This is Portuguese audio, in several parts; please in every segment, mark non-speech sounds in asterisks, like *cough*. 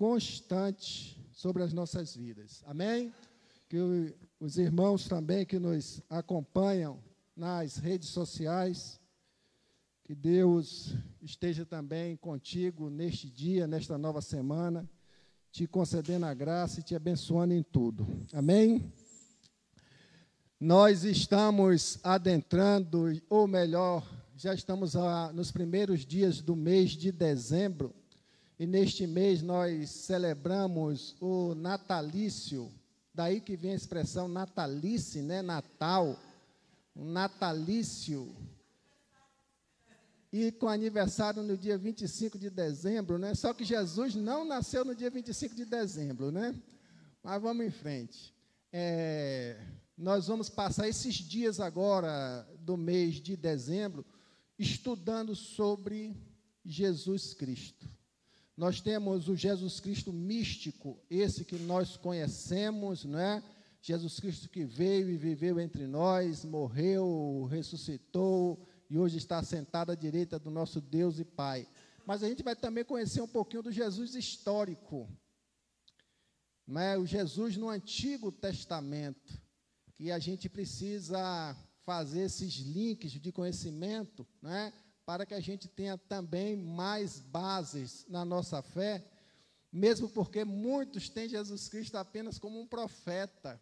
constante sobre as nossas vidas. Amém? Que os irmãos também que nos acompanham nas redes sociais, que Deus esteja também contigo neste dia, nesta nova semana, te concedendo a graça e te abençoando em tudo. Amém? Nós estamos adentrando, ou melhor, já estamos a, nos primeiros dias do mês de dezembro, e neste mês nós celebramos o natalício, daí que vem a expressão natalice, né? Natal, natalício. E com aniversário no dia 25 de dezembro, né? Só que Jesus não nasceu no dia 25 de dezembro, né? Mas vamos em frente. É, nós vamos passar esses dias agora do mês de dezembro estudando sobre Jesus Cristo. Nós temos o Jesus Cristo místico, esse que nós conhecemos, não é? Jesus Cristo que veio e viveu entre nós, morreu, ressuscitou e hoje está sentado à direita do nosso Deus e Pai. Mas a gente vai também conhecer um pouquinho do Jesus histórico, não é? o Jesus no Antigo Testamento que a gente precisa fazer esses links de conhecimento, né, para que a gente tenha também mais bases na nossa fé, mesmo porque muitos têm Jesus Cristo apenas como um profeta,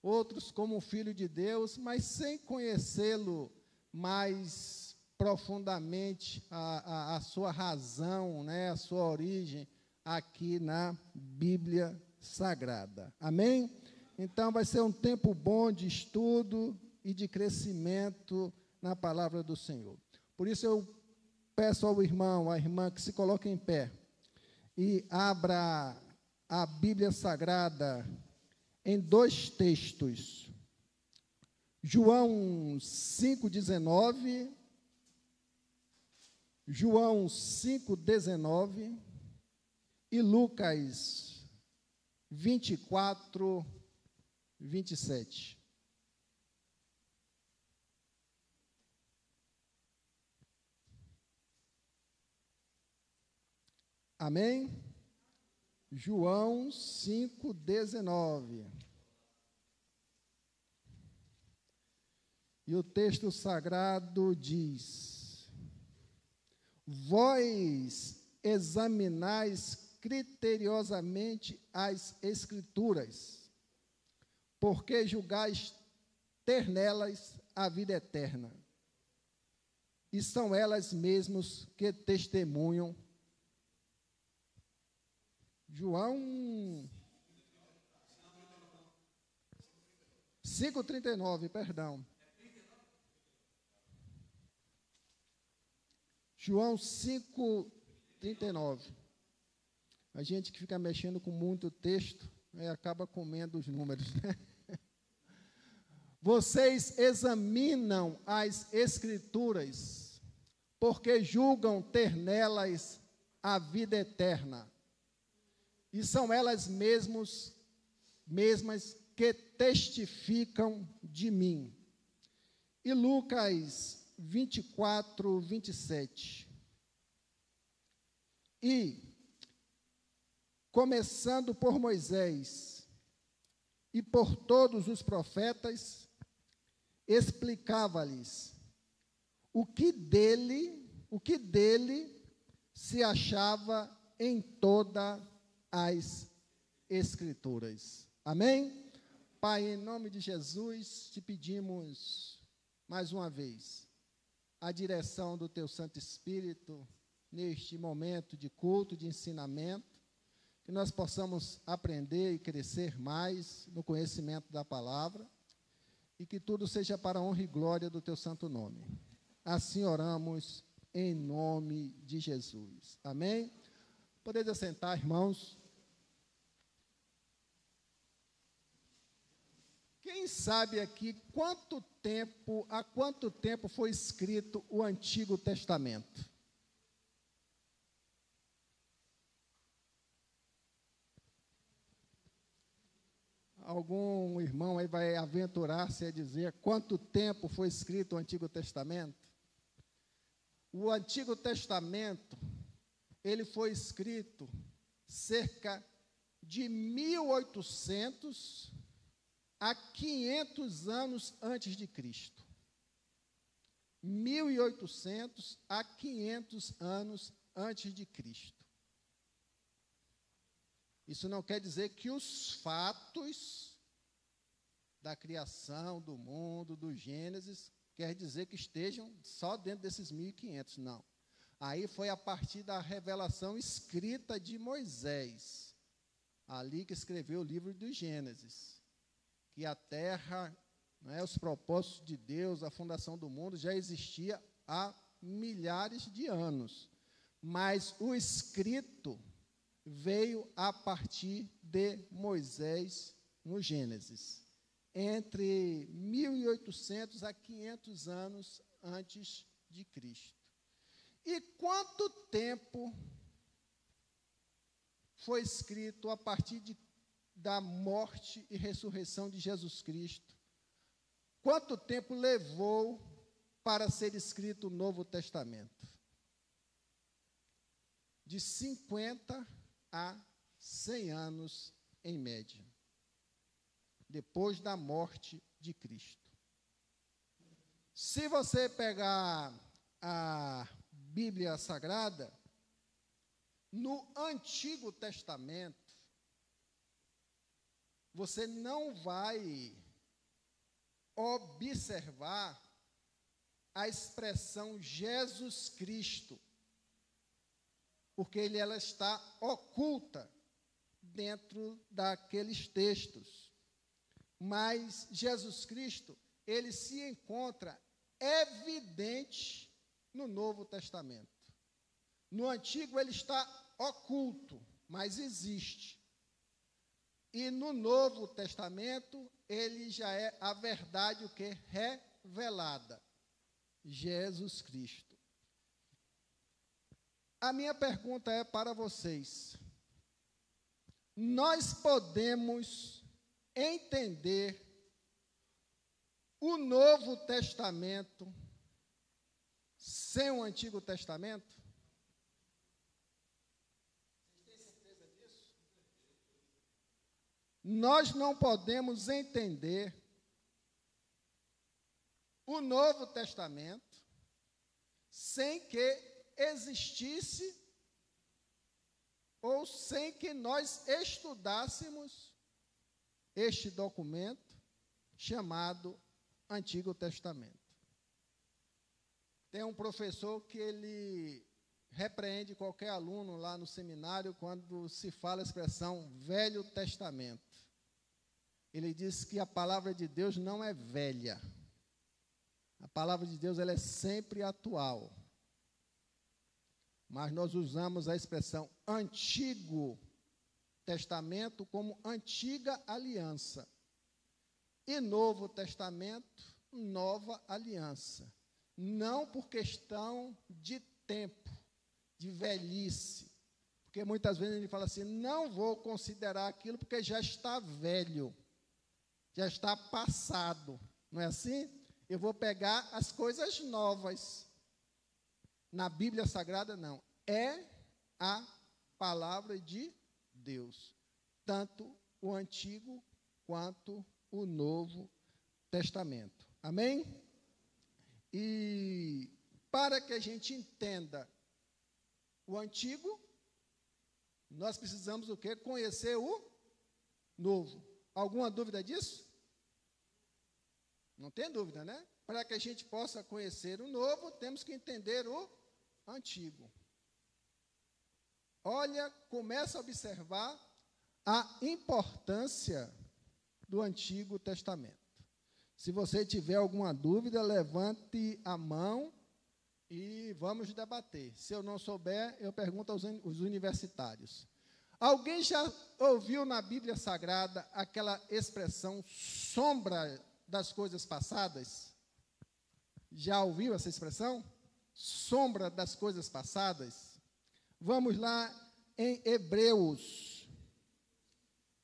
outros como um filho de Deus, mas sem conhecê-lo mais profundamente a, a, a, sua razão, né, a sua origem aqui na Bíblia Sagrada. Amém? Então, vai ser um tempo bom de estudo e de crescimento na palavra do Senhor. Por isso, eu peço ao irmão, à irmã, que se coloque em pé e abra a Bíblia Sagrada em dois textos. João 5,19. João 5,19 e Lucas 24, 27. Amém? João 5,19. E o texto sagrado diz: Vós examinais criteriosamente as Escrituras porque julgais ter nelas a vida eterna. E são elas mesmas que testemunham. João 5,39, perdão. João 5,39. A gente que fica mexendo com muito texto, né, acaba comendo os números, né? Vocês examinam as Escrituras, porque julgam ter nelas a vida eterna. E são elas mesmos, mesmas que testificam de mim. E Lucas 24, 27. E, começando por Moisés e por todos os profetas, explicava-lhes o que dele, o que dele se achava em todas as escrituras. Amém? Pai, em nome de Jesus, te pedimos mais uma vez a direção do teu Santo Espírito neste momento de culto, de ensinamento, que nós possamos aprender e crescer mais no conhecimento da palavra e que tudo seja para a honra e glória do teu santo nome. Assim oramos em nome de Jesus. Amém? Podeis assentar, irmãos. Quem sabe aqui quanto tempo, há quanto tempo foi escrito o Antigo Testamento? algum irmão aí vai aventurar-se a dizer quanto tempo foi escrito o Antigo Testamento? O Antigo Testamento, ele foi escrito cerca de 1800 a 500 anos antes de Cristo. 1800 a 500 anos antes de Cristo. Isso não quer dizer que os fatos da criação do mundo, do Gênesis, quer dizer que estejam só dentro desses 1500, não. Aí foi a partir da revelação escrita de Moisés, ali que escreveu o livro do Gênesis, que a terra, né, os propósitos de Deus, a fundação do mundo já existia há milhares de anos. Mas o escrito veio a partir de Moisés no Gênesis, entre 1800 a 500 anos antes de Cristo. E quanto tempo foi escrito a partir de, da morte e ressurreição de Jesus Cristo? Quanto tempo levou para ser escrito o Novo Testamento? De 50 a 100 anos em média, depois da morte de Cristo. Se você pegar a Bíblia Sagrada, no Antigo Testamento, você não vai observar a expressão Jesus Cristo porque ele, ela está oculta dentro daqueles textos. Mas Jesus Cristo, ele se encontra evidente no Novo Testamento. No Antigo ele está oculto, mas existe. E no Novo Testamento ele já é a verdade o que revelada. Jesus Cristo. A minha pergunta é para vocês: nós podemos entender o Novo Testamento sem o Antigo Testamento? Vocês têm certeza disso? Nós não podemos entender o Novo Testamento sem que existisse ou sem que nós estudássemos este documento chamado Antigo Testamento. Tem um professor que ele repreende qualquer aluno lá no seminário quando se fala a expressão Velho Testamento. Ele diz que a palavra de Deus não é velha. A palavra de Deus ela é sempre atual mas nós usamos a expressão Antigo Testamento como antiga aliança e Novo Testamento, nova aliança. Não por questão de tempo, de velhice. Porque muitas vezes ele fala assim: não vou considerar aquilo porque já está velho, já está passado. Não é assim? Eu vou pegar as coisas novas. Na Bíblia Sagrada, não. É a palavra de Deus. Tanto o Antigo quanto o Novo Testamento. Amém? E para que a gente entenda o Antigo, nós precisamos o quê? Conhecer o Novo. Alguma dúvida disso? Não tem dúvida, né? Para que a gente possa conhecer o novo, temos que entender o antigo. Olha, começa a observar a importância do Antigo Testamento. Se você tiver alguma dúvida, levante a mão e vamos debater. Se eu não souber, eu pergunto aos universitários. Alguém já ouviu na Bíblia Sagrada aquela expressão sombra das coisas passadas? Já ouviu essa expressão? sombra das coisas passadas. Vamos lá em Hebreus.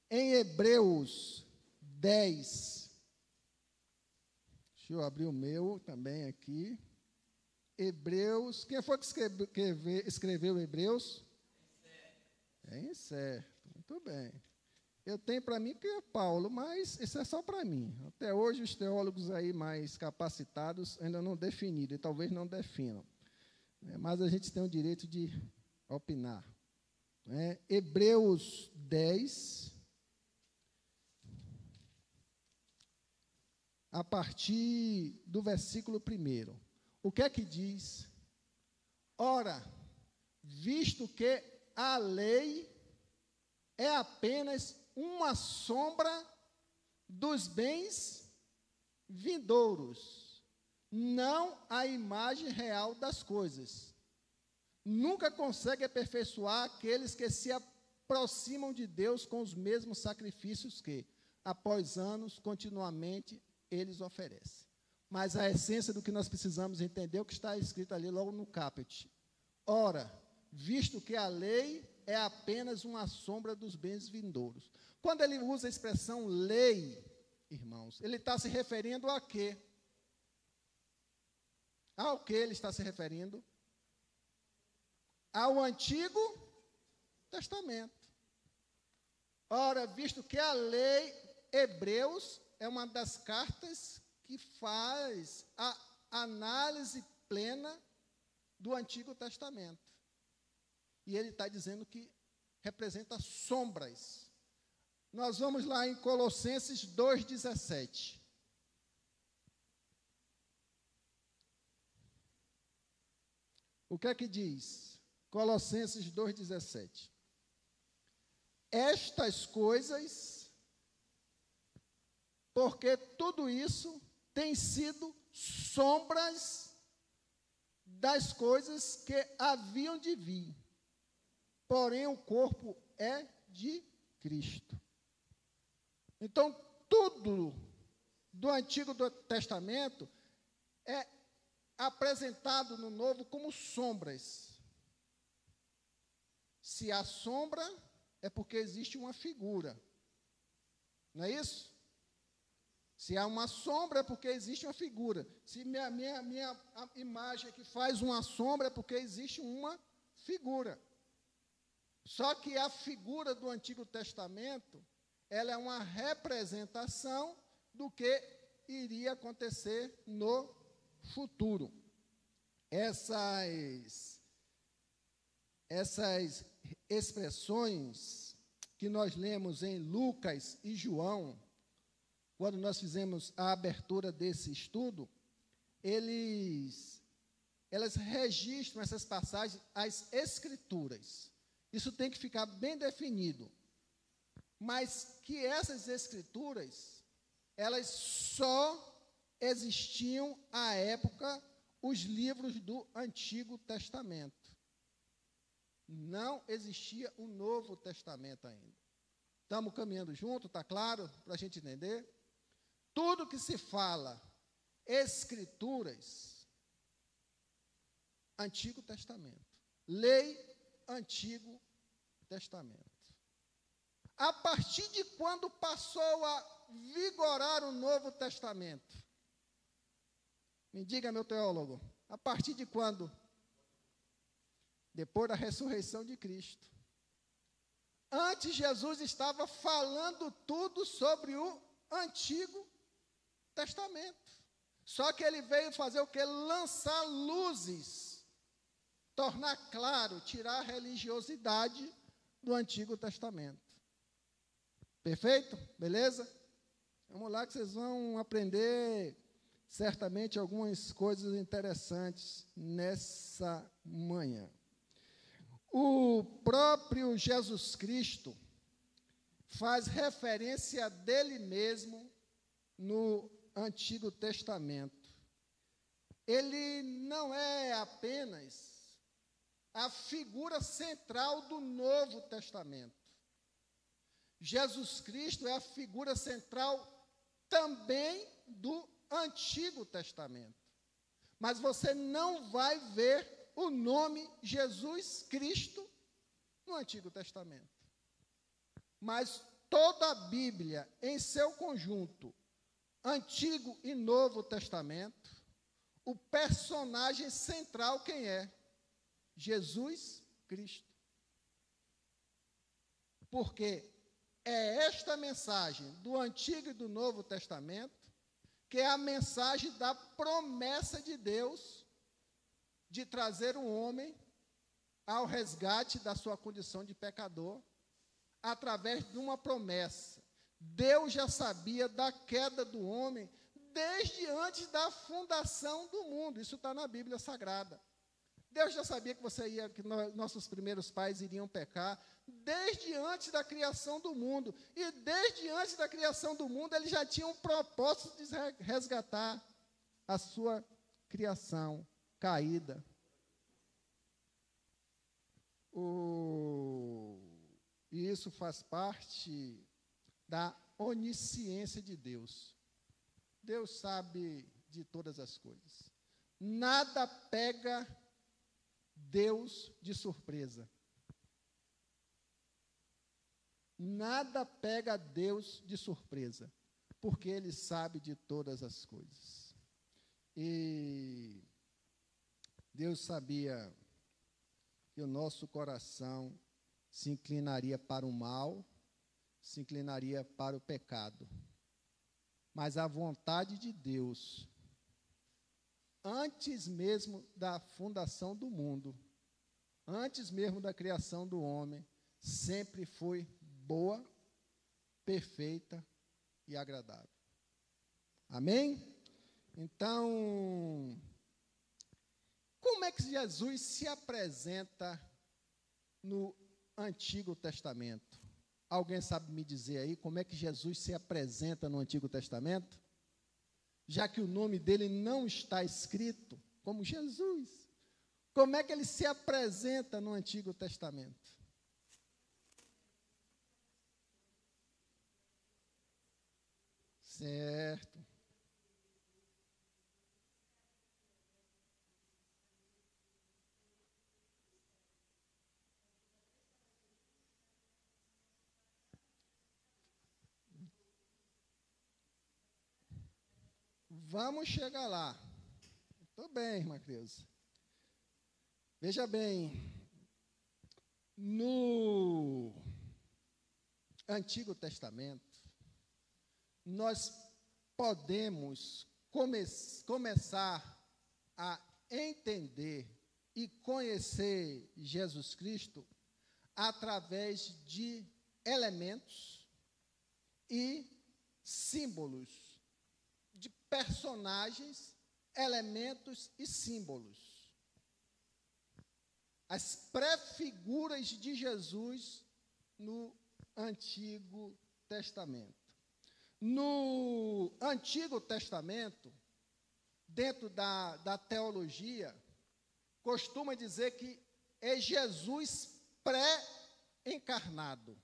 Em Hebreus 10. Deixa eu abrir o meu também aqui. Hebreus. Quem foi que escreveu, escreveu Hebreus? É incerto. Muito bem. Eu tenho para mim que é Paulo, mas isso é só para mim. Até hoje, os teólogos aí mais capacitados ainda não definiram, e talvez não definam. É, mas a gente tem o direito de opinar. É, Hebreus 10, a partir do versículo 1. O que é que diz? Ora, visto que a lei é apenas uma sombra dos bens vindouros, não a imagem real das coisas. Nunca consegue aperfeiçoar aqueles que se aproximam de Deus com os mesmos sacrifícios que, após anos, continuamente eles oferecem. Mas a essência do que nós precisamos entender é o que está escrito ali logo no caput. Ora, visto que a lei é apenas uma sombra dos bens vindouros. Quando ele usa a expressão lei, irmãos, ele está se referindo a quê? Ao que ele está se referindo? Ao Antigo Testamento. Ora, visto que a lei, Hebreus, é uma das cartas que faz a análise plena do Antigo Testamento. E ele está dizendo que representa sombras nós vamos lá em Colossenses 2,17. O que é que diz? Colossenses 2,17. Estas coisas, porque tudo isso tem sido sombras das coisas que haviam de vir. Porém, o corpo é de Cristo. Então, tudo do Antigo Testamento é apresentado no Novo como sombras. Se há sombra, é porque existe uma figura. Não é isso? Se há uma sombra, é porque existe uma figura. Se minha, minha, minha imagem aqui faz uma sombra, é porque existe uma figura. Só que a figura do Antigo Testamento ela é uma representação do que iria acontecer no futuro. Essas, essas expressões que nós lemos em Lucas e João, quando nós fizemos a abertura desse estudo, eles, elas registram essas passagens, as escrituras. Isso tem que ficar bem definido mas que essas escrituras, elas só existiam à época os livros do Antigo Testamento. Não existia o Novo Testamento ainda. Estamos caminhando junto, está claro? Para a gente entender? Tudo que se fala, escrituras, Antigo Testamento. Lei, Antigo Testamento. A partir de quando passou a vigorar o Novo Testamento? Me diga, meu teólogo, a partir de quando? Depois da ressurreição de Cristo. Antes, Jesus estava falando tudo sobre o Antigo Testamento. Só que ele veio fazer o que? Lançar luzes, tornar claro, tirar a religiosidade do Antigo Testamento. Perfeito? Beleza? Vamos lá que vocês vão aprender certamente algumas coisas interessantes nessa manhã. O próprio Jesus Cristo faz referência dele mesmo no Antigo Testamento. Ele não é apenas a figura central do Novo Testamento. Jesus Cristo é a figura central também do Antigo Testamento. Mas você não vai ver o nome Jesus Cristo no Antigo Testamento. Mas toda a Bíblia, em seu conjunto, Antigo e Novo Testamento, o personagem central quem é? Jesus Cristo. Porque é esta mensagem do Antigo e do Novo Testamento que é a mensagem da promessa de Deus de trazer o homem ao resgate da sua condição de pecador através de uma promessa. Deus já sabia da queda do homem desde antes da fundação do mundo. Isso está na Bíblia Sagrada. Deus já sabia que você ia, que nossos primeiros pais iriam pecar desde antes da criação do mundo. E desde antes da criação do mundo, ele já tinha um propósito de resgatar a sua criação caída. O, e isso faz parte da onisciência de Deus. Deus sabe de todas as coisas. Nada pega Deus de surpresa. Nada pega Deus de surpresa, porque Ele sabe de todas as coisas. E Deus sabia que o nosso coração se inclinaria para o mal, se inclinaria para o pecado. Mas a vontade de Deus, antes mesmo da fundação do mundo, antes mesmo da criação do homem, sempre foi boa, perfeita e agradável. Amém? Então, como é que Jesus se apresenta no Antigo Testamento? Alguém sabe me dizer aí como é que Jesus se apresenta no Antigo Testamento? Já que o nome dele não está escrito como Jesus. Como é que ele se apresenta no Antigo Testamento? Certo. Vamos chegar lá. Estou bem, irmã Creuza. Veja bem, no Antigo Testamento, nós podemos come começar a entender e conhecer Jesus Cristo através de elementos e símbolos, personagens, elementos e símbolos. As prefiguras de Jesus no Antigo Testamento. No Antigo Testamento, dentro da, da teologia, costuma dizer que é Jesus pré-encarnado.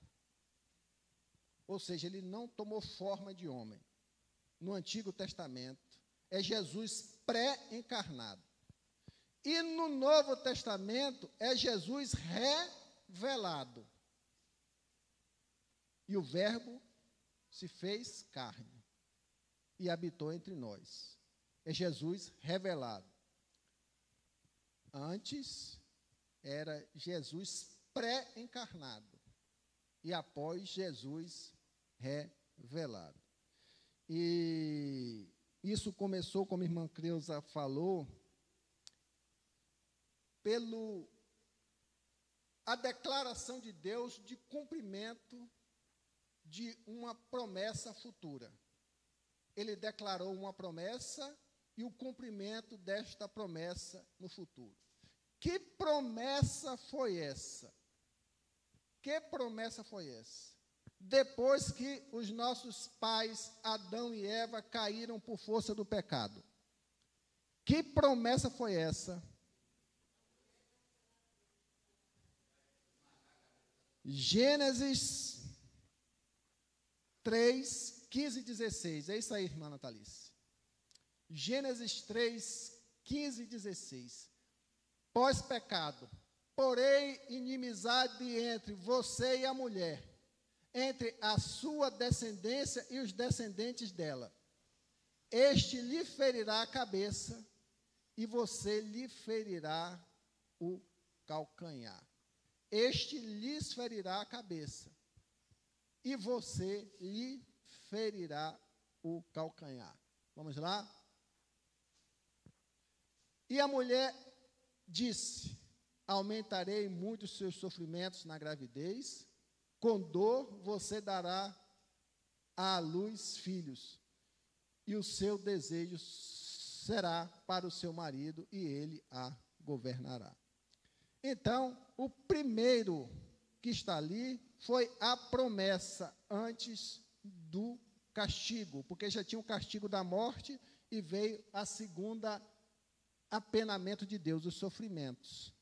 Ou seja, ele não tomou forma de homem. No Antigo Testamento, é Jesus pré-encarnado. E no Novo Testamento, é Jesus revelado. E o Verbo se fez carne e habitou entre nós. É Jesus revelado. Antes era Jesus pré-encarnado e após Jesus revelado. E isso começou, como a irmã Creuza falou, pelo a declaração de Deus de cumprimento de uma promessa futura. Ele declarou uma promessa e o cumprimento desta promessa no futuro. Que promessa foi essa? Que promessa foi essa? Depois que os nossos pais, Adão e Eva, caíram por força do pecado. Que promessa foi essa? Gênesis 3, 15 e 16. É isso aí, irmã Natalice. Gênesis 3, 15 e 16. Pós-pecado, porém inimizade entre você e a mulher, entre a sua descendência e os descendentes dela. Este lhe ferirá a cabeça e você lhe ferirá o calcanhar. Este lhes ferirá a cabeça e você lhe ferirá o calcanhar. Vamos lá? E a mulher disse: Aumentarei muito os seus sofrimentos na gravidez, com dor você dará à luz filhos, e o seu desejo será para o seu marido, e ele a governará. Então, o primeiro que está ali foi a promessa antes do castigo, porque já tinha o castigo da morte e veio a segunda apenamento de Deus, os sofrimentos.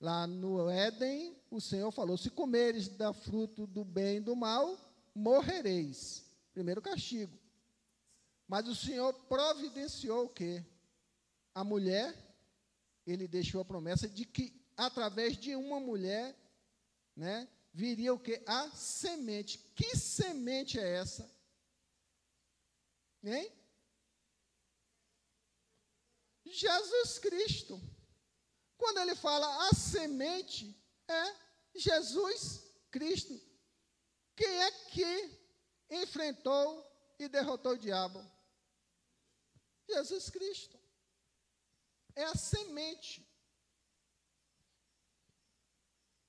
Lá no Éden, o Senhor falou: se comeres da fruto do bem e do mal, morrereis. Primeiro castigo. Mas o Senhor providenciou o quê? A mulher, ele deixou a promessa de que através de uma mulher, né, viria o quê? A semente. Que semente é essa? Hein? Jesus Cristo. Quando ele fala a semente, é Jesus Cristo. Quem é que enfrentou e derrotou o diabo? Jesus Cristo. É a semente.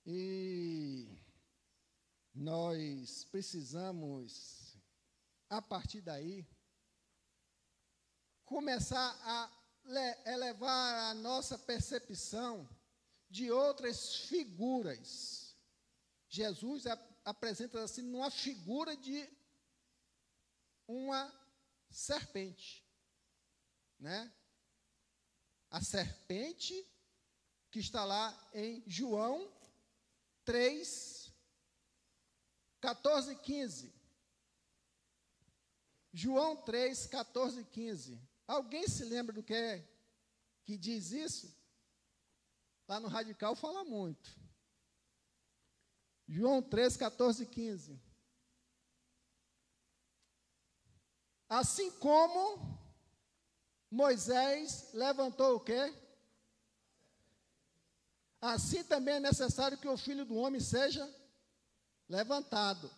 E nós precisamos, a partir daí, começar a elevar a nossa percepção de outras figuras. Jesus apresenta assim numa figura de uma serpente, né? A serpente que está lá em João 3 14 e 15. João 3 14 e 15. Alguém se lembra do que é que diz isso? Lá no Radical fala muito. João 3, 14 e 15. Assim como Moisés levantou o quê? Assim também é necessário que o filho do homem seja levantado,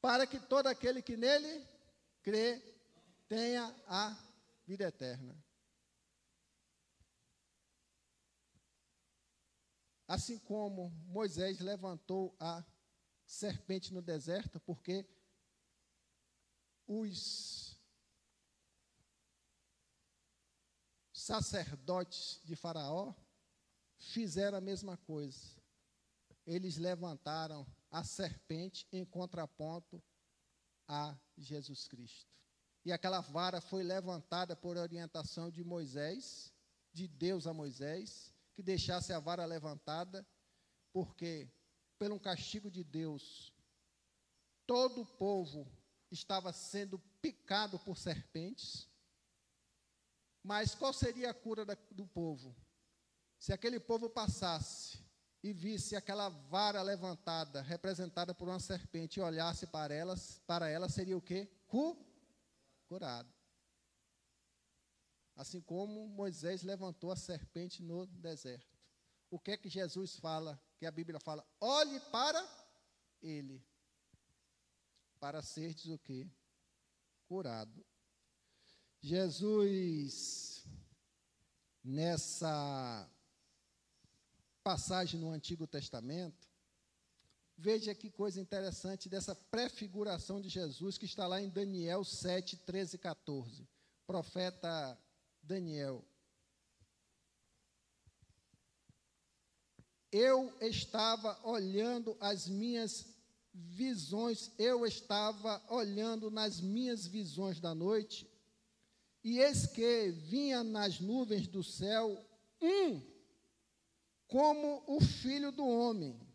para que todo aquele que nele crê tenha a vida eterna. Assim como Moisés levantou a serpente no deserto, porque os sacerdotes de Faraó fizeram a mesma coisa. Eles levantaram a serpente em contraponto a Jesus Cristo. E aquela vara foi levantada por orientação de Moisés, de Deus a Moisés, que deixasse a vara levantada, porque, pelo castigo de Deus, todo o povo estava sendo picado por serpentes. Mas qual seria a cura da, do povo? Se aquele povo passasse e visse aquela vara levantada, representada por uma serpente, e olhasse para elas, para ela seria o quê? Cu curado. Assim como Moisés levantou a serpente no deserto. O que é que Jesus fala, que a Bíblia fala? Olhe para ele, para seres o quê? Curado. Jesus, nessa passagem no Antigo Testamento, Veja que coisa interessante dessa prefiguração de Jesus que está lá em Daniel 7, 13 e 14. Profeta Daniel. Eu estava olhando as minhas visões, eu estava olhando nas minhas visões da noite, e eis que vinha nas nuvens do céu um como o filho do homem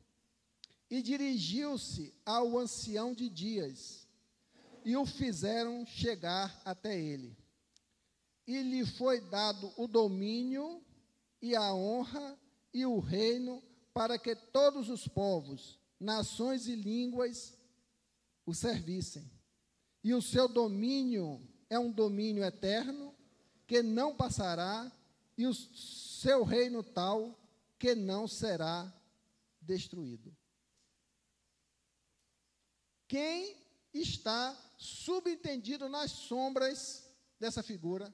e dirigiu-se ao ancião de dias, e o fizeram chegar até ele. E lhe foi dado o domínio e a honra e o reino para que todos os povos, nações e línguas o servissem. E o seu domínio é um domínio eterno que não passará, e o seu reino tal que não será destruído. Quem está subentendido nas sombras dessa figura?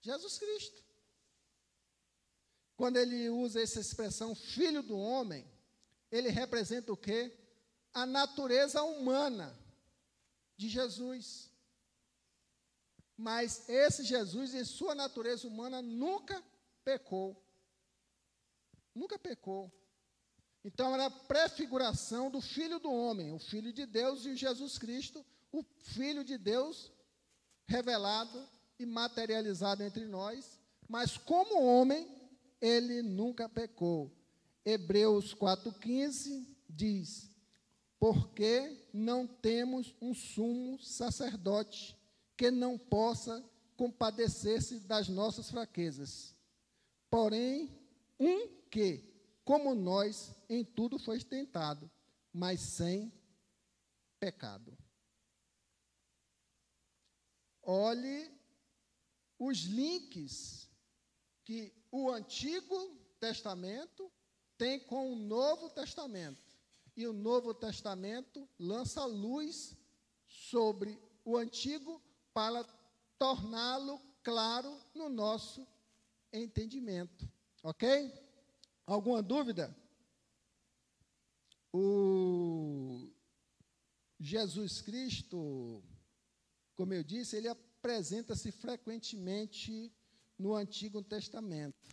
Jesus Cristo. Quando ele usa essa expressão filho do homem, ele representa o quê? A natureza humana de Jesus. Mas esse Jesus, em sua natureza humana, nunca pecou. Nunca pecou. Então era a prefiguração do Filho do homem, o Filho de Deus e Jesus Cristo, o Filho de Deus revelado e materializado entre nós, mas como homem, ele nunca pecou. Hebreus 4,15 diz: Porque não temos um sumo sacerdote que não possa compadecer-se das nossas fraquezas, porém, um que, como nós, em tudo foi tentado, mas sem pecado. Olhe os links que o Antigo Testamento tem com o Novo Testamento. E o Novo Testamento lança luz sobre o Antigo para torná-lo claro no nosso entendimento. Ok? Alguma dúvida? O Jesus Cristo, como eu disse, ele apresenta-se frequentemente no Antigo Testamento,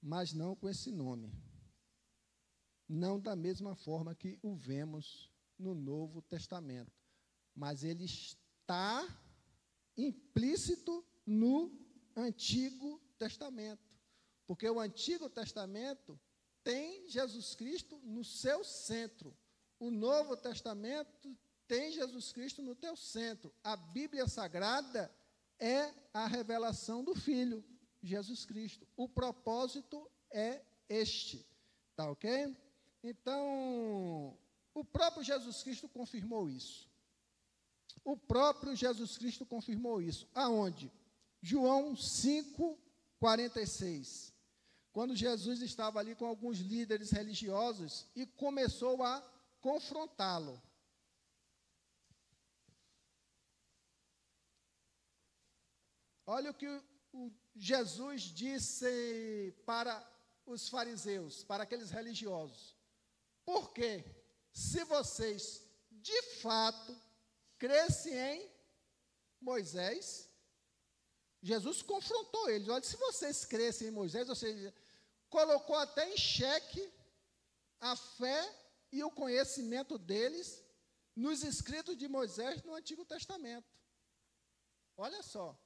mas não com esse nome. Não da mesma forma que o vemos no Novo Testamento, mas ele está implícito no Antigo Testamento. Porque o Antigo Testamento tem Jesus Cristo no seu centro. O Novo Testamento tem Jesus Cristo no teu centro. A Bíblia Sagrada é a revelação do Filho, Jesus Cristo. O propósito é este. Tá ok? Então, o próprio Jesus Cristo confirmou isso. O próprio Jesus Cristo confirmou isso. Aonde? João 5, 46 quando Jesus estava ali com alguns líderes religiosos e começou a confrontá-lo. Olha o que o Jesus disse para os fariseus, para aqueles religiosos. Porque se vocês de fato crescem em Moisés, Jesus confrontou eles. Olha, se vocês crescem em Moisés, ou seja, colocou até em xeque a fé e o conhecimento deles nos escritos de Moisés no Antigo Testamento. Olha só.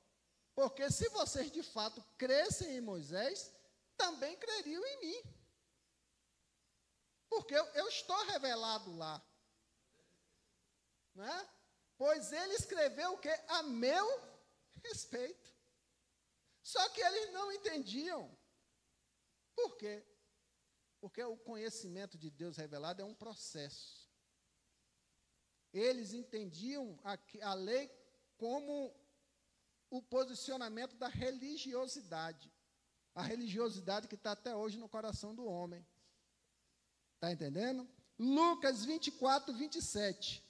Porque se vocês de fato crescem em Moisés, também creriam em mim. Porque eu, eu estou revelado lá. Né? Pois ele escreveu o que? A meu respeito. Só que eles não entendiam. Por quê? Porque o conhecimento de Deus revelado é um processo. Eles entendiam a, a lei como o posicionamento da religiosidade. A religiosidade que está até hoje no coração do homem. Está entendendo? Lucas 24, 27.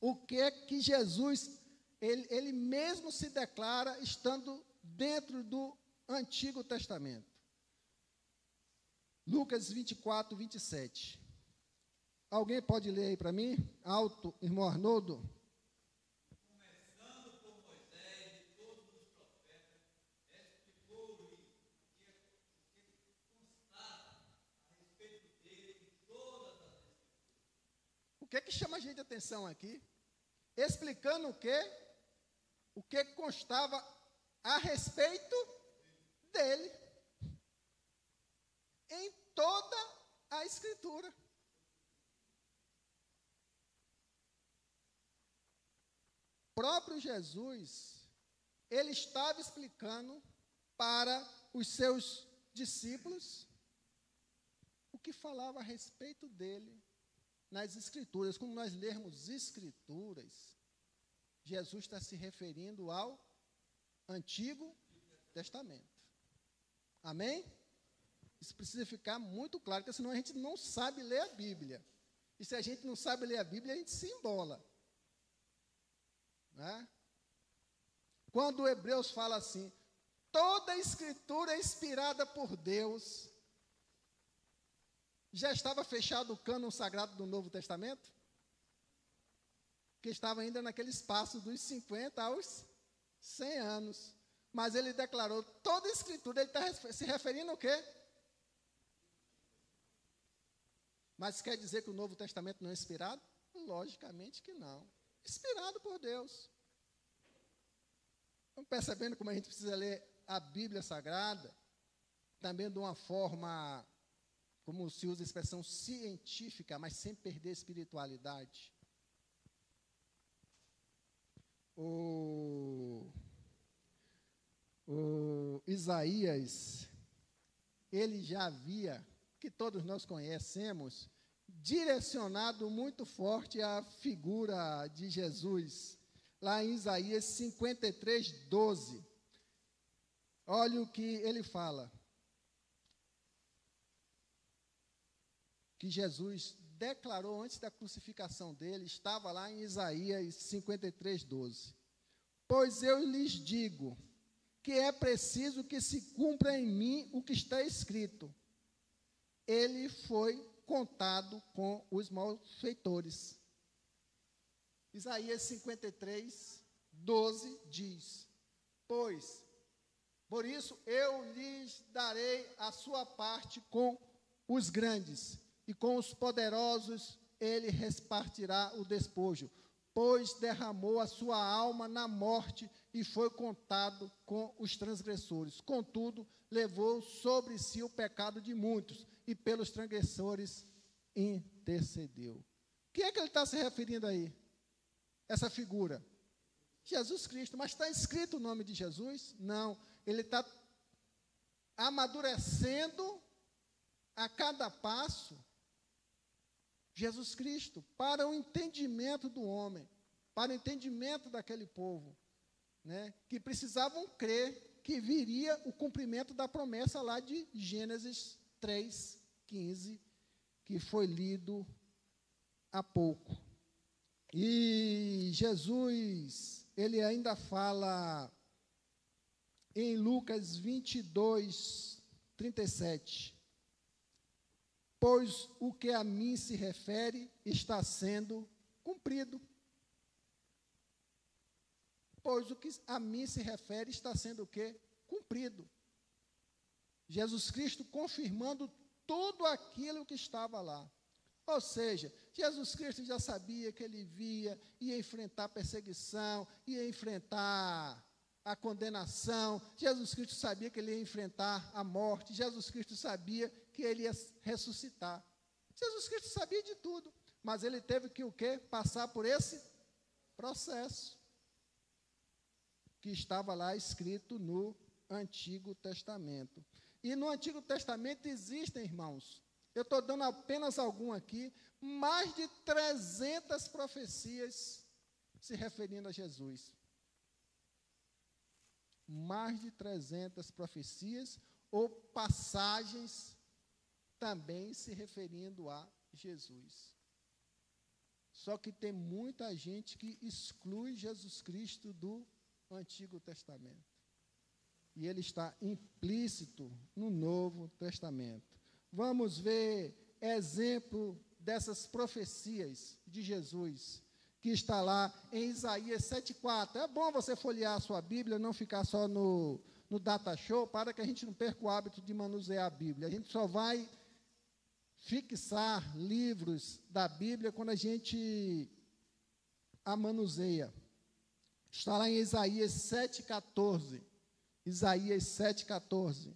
O que é que Jesus, ele, ele mesmo se declara estando dentro do Antigo Testamento. Lucas 24, 27. Alguém pode ler aí para mim? Alto, irmão Arnoldo. Começando por Moisés e todos os profetas, explicou-lhe o que constava a respeito dele em todas as O que é que chama a gente a atenção aqui? Explicando o que? O que constava a respeito dele em toda a Escritura. Próprio Jesus, ele estava explicando para os seus discípulos o que falava a respeito dele nas Escrituras. Quando nós lermos Escrituras, Jesus está se referindo ao Antigo Testamento. Amém? Isso precisa ficar muito claro, porque senão a gente não sabe ler a Bíblia. E se a gente não sabe ler a Bíblia, a gente se embola. Né? Quando o Hebreus fala assim, toda a escritura é inspirada por Deus, já estava fechado o cânon sagrado do Novo Testamento? Que estava ainda naquele espaço dos 50 aos 100 anos. Mas ele declarou toda a escritura, ele está se referindo ao quê? Mas quer dizer que o Novo Testamento não é inspirado? Logicamente que não. Inspirado por Deus. Estão percebendo como a gente precisa ler a Bíblia Sagrada? Também de uma forma, como se usa a expressão científica, mas sem perder a espiritualidade. O, o Isaías, ele já havia que todos nós conhecemos, direcionado muito forte à figura de Jesus, lá em Isaías 53, 12. Olha o que ele fala. Que Jesus declarou antes da crucificação dele, estava lá em Isaías 53, 12. Pois eu lhes digo que é preciso que se cumpra em mim o que está escrito ele foi contado com os malfeitores. Isaías 53, 12 diz: Pois, por isso eu lhes darei a sua parte com os grandes, e com os poderosos ele repartirá o despojo, pois derramou a sua alma na morte e foi contado com os transgressores. Contudo, levou sobre si o pecado de muitos e pelos transgressores intercedeu. Quem é que ele está se referindo aí? Essa figura? Jesus Cristo. Mas está escrito o nome de Jesus? Não. Ele está amadurecendo a cada passo Jesus Cristo para o entendimento do homem, para o entendimento daquele povo, né, que precisavam crer que viria o cumprimento da promessa lá de Gênesis 3, 15, que foi lido há pouco. E Jesus, ele ainda fala em Lucas 22, 37. Pois o que a mim se refere está sendo cumprido. Pois o que a mim se refere está sendo o quê? Cumprido. Jesus Cristo confirmando tudo aquilo que estava lá. Ou seja, Jesus Cristo já sabia que ele via, ia enfrentar perseguição, ia enfrentar a condenação. Jesus Cristo sabia que ele ia enfrentar a morte. Jesus Cristo sabia que ele ia ressuscitar. Jesus Cristo sabia de tudo, mas ele teve que o quê? Passar por esse processo que estava lá escrito no Antigo Testamento. E no Antigo Testamento existem, irmãos, eu estou dando apenas algum aqui, mais de 300 profecias se referindo a Jesus. Mais de 300 profecias ou passagens também se referindo a Jesus. Só que tem muita gente que exclui Jesus Cristo do Antigo Testamento e ele está implícito no Novo Testamento. Vamos ver exemplo dessas profecias de Jesus, que está lá em Isaías 7,4. É bom você folhear a sua Bíblia, não ficar só no, no data show, para que a gente não perca o hábito de manusear a Bíblia. A gente só vai fixar livros da Bíblia quando a gente a manuseia. Está lá em Isaías 7,14. Isaías 7,14.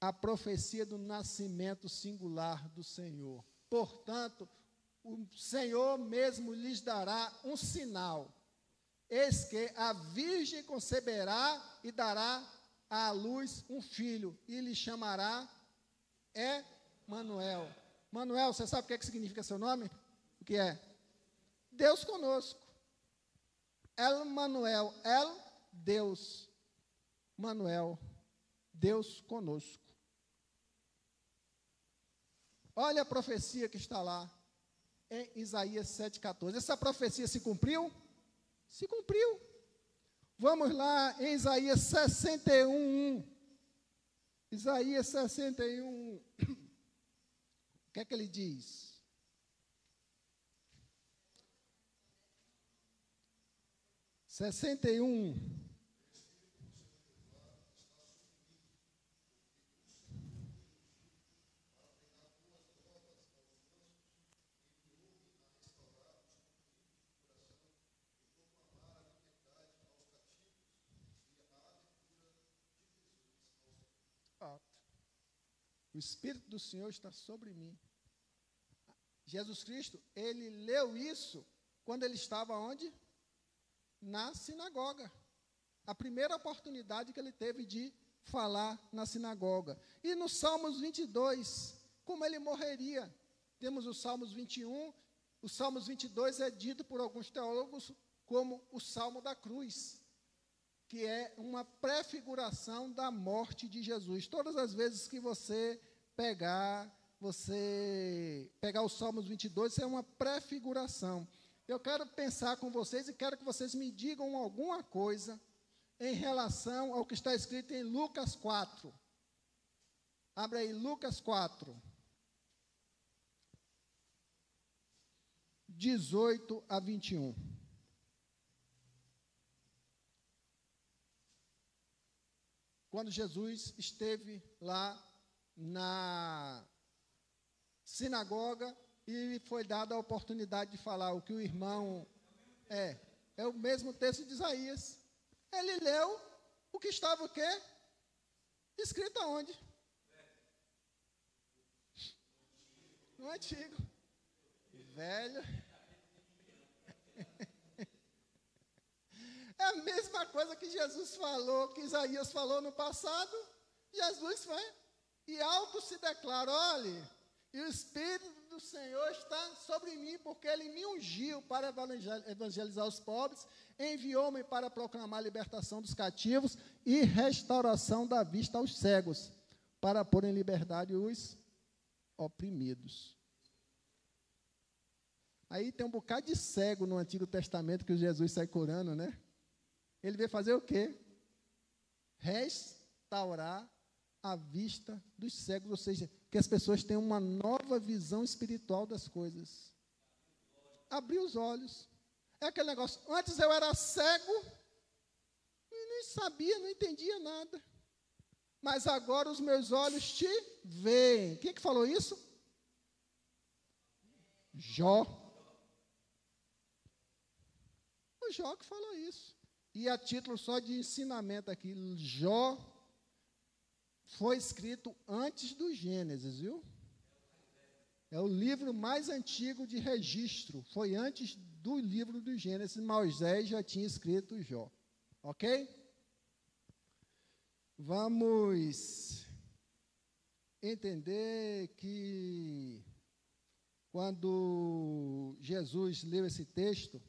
A profecia do nascimento singular do Senhor. Portanto, o Senhor mesmo lhes dará um sinal. Eis que a virgem conceberá e dará à luz um filho, e lhe chamará é Manuel. Manuel, você sabe o que, é que significa seu nome? O que é? Deus conosco. El Manuel, El Deus, Manuel, Deus conosco. Olha a profecia que está lá em Isaías 7,14. Essa profecia se cumpriu? Se cumpriu. Vamos lá em Isaías 61. Isaías 61. O que é que ele diz? Sessenta e um. O Espírito do Senhor está sobre mim. Jesus Cristo, ele leu isso quando ele estava onde? Na sinagoga. A primeira oportunidade que ele teve de falar na sinagoga. E no Salmos 22, como ele morreria? Temos o Salmos 21, o Salmos 22 é dito por alguns teólogos como o Salmo da Cruz que é uma prefiguração da morte de Jesus. Todas as vezes que você pegar, você pegar o Salmos 22, isso é uma prefiguração. Eu quero pensar com vocês e quero que vocês me digam alguma coisa em relação ao que está escrito em Lucas 4. Abre aí, Lucas 4. 18 a 21. quando Jesus esteve lá na sinagoga e foi dada a oportunidade de falar o que o irmão é, é o mesmo texto de Isaías. Ele leu o que estava o quê? Escrito aonde? No antigo. Velho. É a mesma coisa que Jesus falou, que Isaías falou no passado. Jesus foi e alto se declara: olhe, e o Espírito do Senhor está sobre mim, porque ele me ungiu para evangelizar os pobres, enviou-me para proclamar a libertação dos cativos e restauração da vista aos cegos, para pôr em liberdade os oprimidos. Aí tem um bocado de cego no Antigo Testamento que Jesus sai curando, né? Ele veio fazer o quê? Restaurar a vista dos cegos, ou seja, que as pessoas tenham uma nova visão espiritual das coisas. Abrir os olhos. É aquele negócio. Antes eu era cego e nem sabia, não entendia nada. Mas agora os meus olhos te veem. Quem que falou isso? Jó. O Jó que falou isso. E a título só de ensinamento aqui, Jó foi escrito antes do Gênesis, viu? É o livro mais antigo de registro. Foi antes do livro do Gênesis. Moisés já tinha escrito Jó. Ok? Vamos entender que quando Jesus leu esse texto,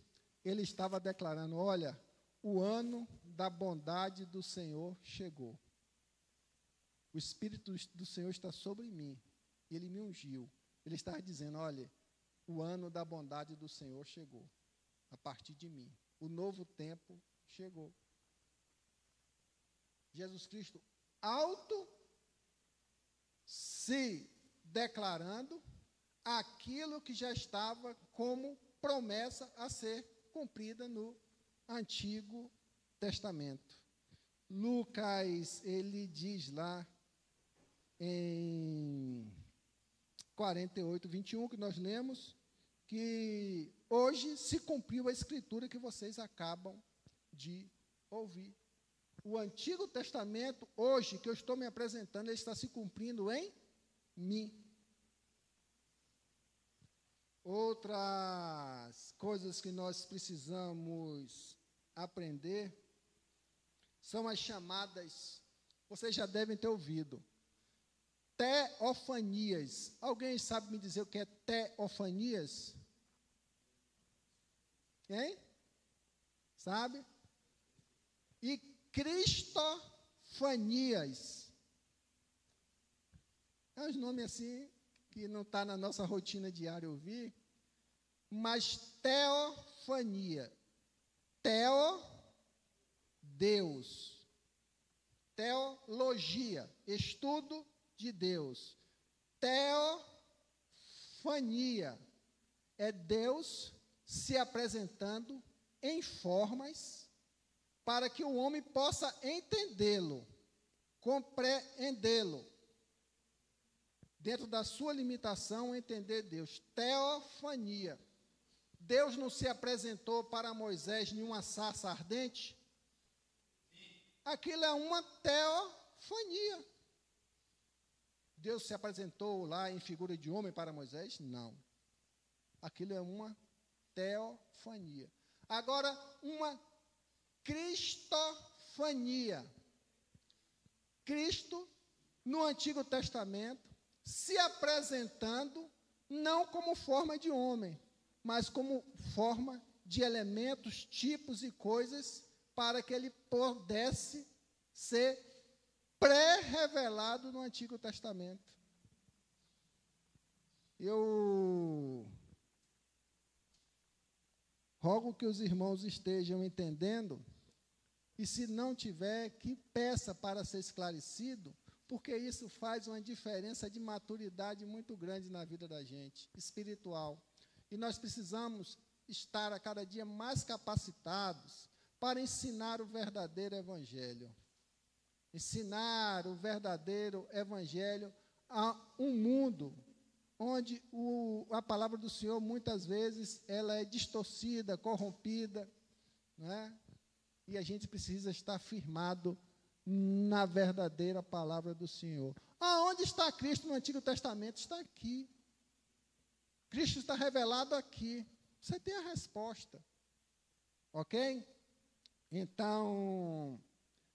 ele estava declarando: olha, o ano da bondade do Senhor chegou. O Espírito do Senhor está sobre mim. Ele me ungiu. Ele está dizendo: olha, o ano da bondade do Senhor chegou. A partir de mim. O novo tempo chegou. Jesus Cristo alto se declarando aquilo que já estava como promessa a ser cumprida no Antigo Testamento. Lucas, ele diz lá em 48, 21, que nós lemos, que hoje se cumpriu a escritura que vocês acabam de ouvir. O Antigo Testamento, hoje, que eu estou me apresentando, ele está se cumprindo em mim. Outras coisas que nós precisamos aprender são as chamadas, vocês já devem ter ouvido, teofanias. Alguém sabe me dizer o que é teofanias? Quem? Sabe? E cristofanias. É uns nomes assim que não está na nossa rotina diária ouvir, mas teofania. Teo, Deus. Teologia, estudo de Deus. Teofania é Deus se apresentando em formas para que o homem possa entendê-lo, compreendê-lo. Dentro da sua limitação, entender Deus. Teofania. Deus não se apresentou para Moisés em uma sarça ardente? Aquilo é uma teofania. Deus se apresentou lá em figura de homem para Moisés? Não. Aquilo é uma teofania. Agora, uma cristofania. Cristo, no Antigo Testamento, se apresentando não como forma de homem, mas como forma de elementos, tipos e coisas para que ele pudesse ser pré-revelado no Antigo Testamento. Eu rogo que os irmãos estejam entendendo, e se não tiver, que peça para ser esclarecido, porque isso faz uma diferença de maturidade muito grande na vida da gente, espiritual. E nós precisamos estar a cada dia mais capacitados para ensinar o verdadeiro evangelho. Ensinar o verdadeiro evangelho a um mundo onde o, a palavra do Senhor muitas vezes ela é distorcida, corrompida, né? E a gente precisa estar firmado na verdadeira palavra do Senhor. Aonde está Cristo no Antigo Testamento? Está aqui. Cristo está revelado aqui. Você tem a resposta. Ok? Então,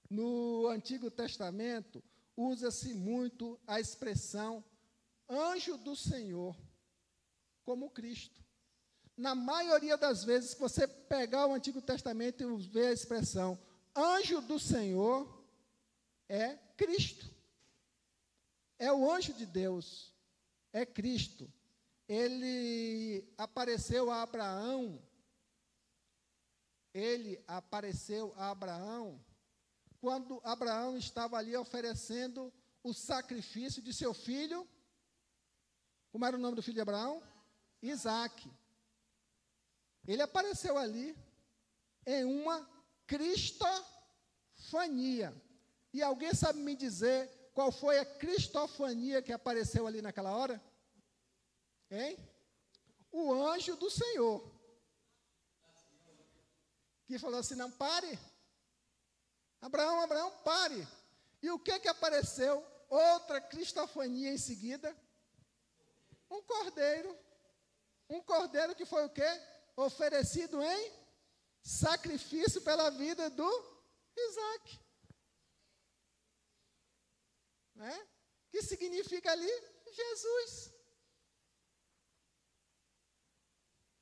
no Antigo Testamento, usa-se muito a expressão anjo do Senhor, como Cristo. Na maioria das vezes que você pegar o Antigo Testamento e ver a expressão anjo do Senhor, é Cristo. É o anjo de Deus, é Cristo. Ele apareceu a Abraão ele apareceu a Abraão quando Abraão estava ali oferecendo o sacrifício de seu filho. Como era o nome do filho de Abraão? Isaac. Ele apareceu ali em uma cristofania. E alguém sabe me dizer qual foi a cristofania que apareceu ali naquela hora? Hein? O anjo do Senhor que falou assim: não pare. Abraão, Abraão, pare. E o que que apareceu? Outra cristofania em seguida. Um cordeiro. Um cordeiro que foi o quê? Oferecido em sacrifício pela vida do Isaac. Né? Que significa ali Jesus.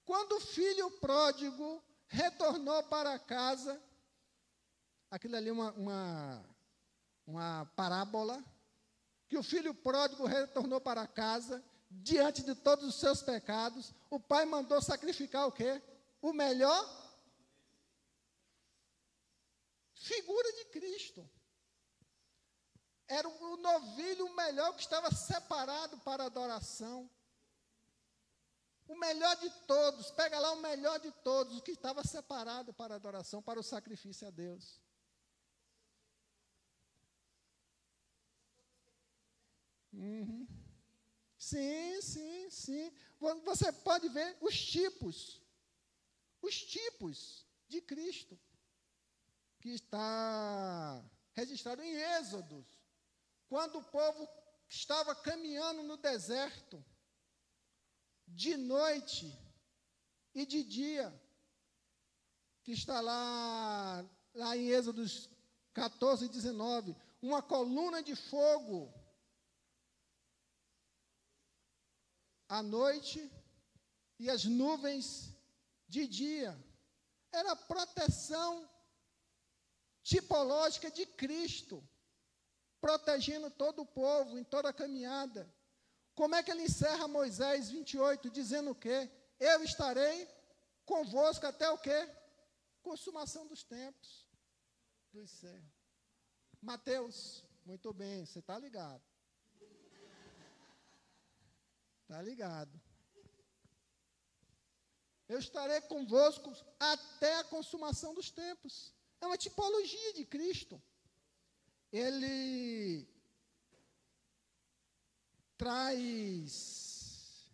Quando o filho pródigo retornou para casa. Aquilo ali é uma, uma, uma parábola. Que o filho pródigo retornou para casa, diante de todos os seus pecados. O pai mandou sacrificar o quê? O melhor. Figura de Cristo. Era o novilho melhor que estava separado para adoração. O melhor de todos, pega lá o melhor de todos, o que estava separado para adoração, para o sacrifício a Deus. Uhum. Sim, sim, sim. Você pode ver os tipos, os tipos de Cristo, que está registrado em Êxodos, quando o povo estava caminhando no deserto de noite e de dia, que está lá, lá em Êxodos 14, 19, uma coluna de fogo à noite e as nuvens de dia. Era a proteção tipológica de Cristo, protegendo todo o povo em toda a caminhada. Como é que ele encerra Moisés 28, dizendo o quê? Eu estarei convosco até o quê? Consumação dos tempos. Dos céus. Mateus, muito bem, você está ligado. Está ligado. Eu estarei convosco até a consumação dos tempos. É uma tipologia de Cristo. Ele traz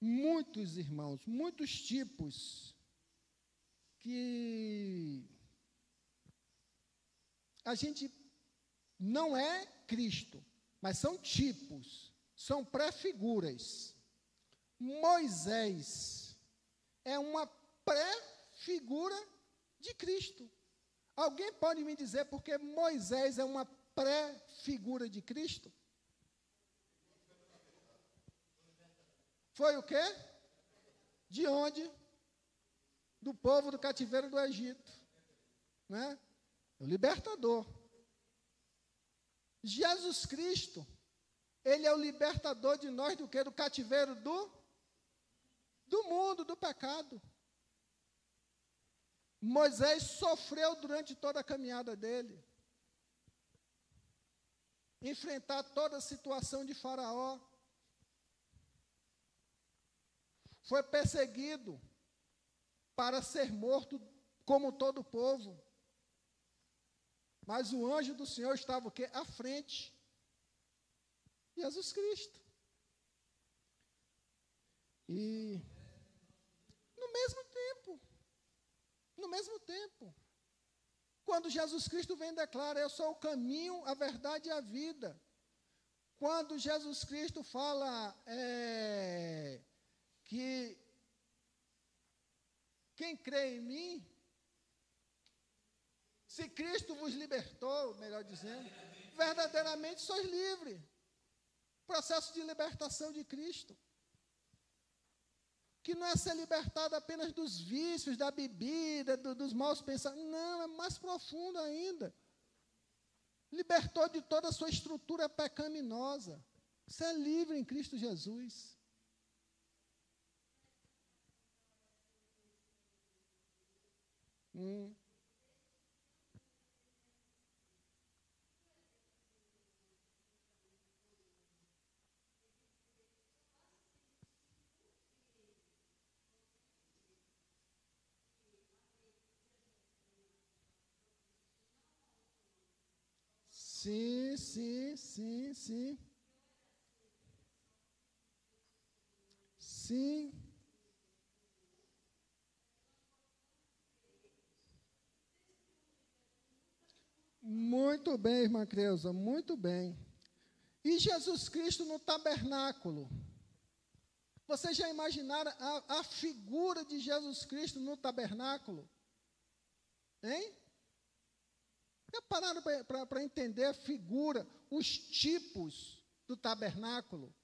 muitos irmãos, muitos tipos que a gente não é Cristo, mas são tipos, são pré-figuras. Moisés é uma pré-figura de Cristo. Alguém pode me dizer porque Moisés é uma pré-figura de Cristo? Foi o quê? De onde? Do povo do cativeiro do Egito. Né? O libertador. Jesus Cristo, ele é o libertador de nós do que? Do cativeiro do, do mundo, do pecado. Moisés sofreu durante toda a caminhada dele. Enfrentar toda a situação de Faraó. Foi perseguido para ser morto como todo o povo. Mas o anjo do Senhor estava o quê? À frente. Jesus Cristo. E no mesmo tempo, no mesmo tempo, quando Jesus Cristo vem e declara, eu sou o caminho, a verdade e a vida. Quando Jesus Cristo fala é, que quem crê em mim, se Cristo vos libertou, melhor dizendo, verdadeiramente sois livres. Processo de libertação de Cristo. Que não é ser libertado apenas dos vícios, da bebida, do, dos maus pensamentos. Não, é mais profundo ainda. Libertou de toda a sua estrutura pecaminosa. Você é livre em Cristo Jesus. Hum. Sim, sim, sim, sim. Sim. Muito bem, irmã Creuza, muito bem. E Jesus Cristo no tabernáculo. Vocês já imaginaram a, a figura de Jesus Cristo no tabernáculo? Hein? Já pararam para entender a figura, os tipos do tabernáculo?